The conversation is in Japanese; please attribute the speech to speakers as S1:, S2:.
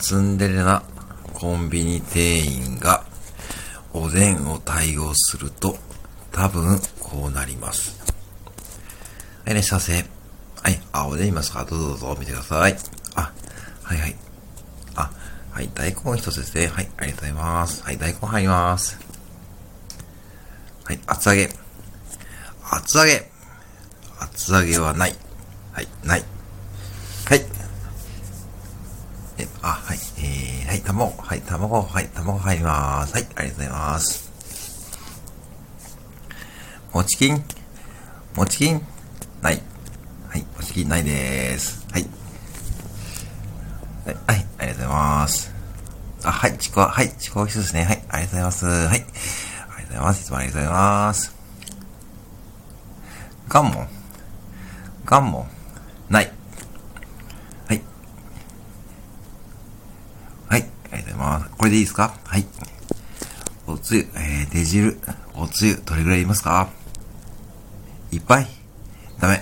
S1: ツンデレなコンビニ店員がおでんを対応すると多分こうなります。はい、いらっしゃいませ。はい、あ、おでんいますかどうぞどうぞ見てください。あ、はいはい。あ、はい、大根一つですね。はい、ありがとうございます。はい、大根入ります。はい、厚揚げ。厚揚げ。厚揚げはない。はい、ない。はい。え、あ、はい、えー、はい、卵、はい、卵、はい、卵入ります。はい、ありがとうございます。もちきんもちきんない。はい、もちきんないです。はい。はい、ありがとうございます。あ、はい、ちくわ、はい、ちくわ一つですね。はい、ありがとうございます。はい。ありがとうございます。いつもありがとうございます。ガンモンガンモンな。い。はい、ありがとうございます。これでいいですか？はい。おつゆ、えー、出汁、おつゆ、どれぐらいいますか？いっぱいダメ。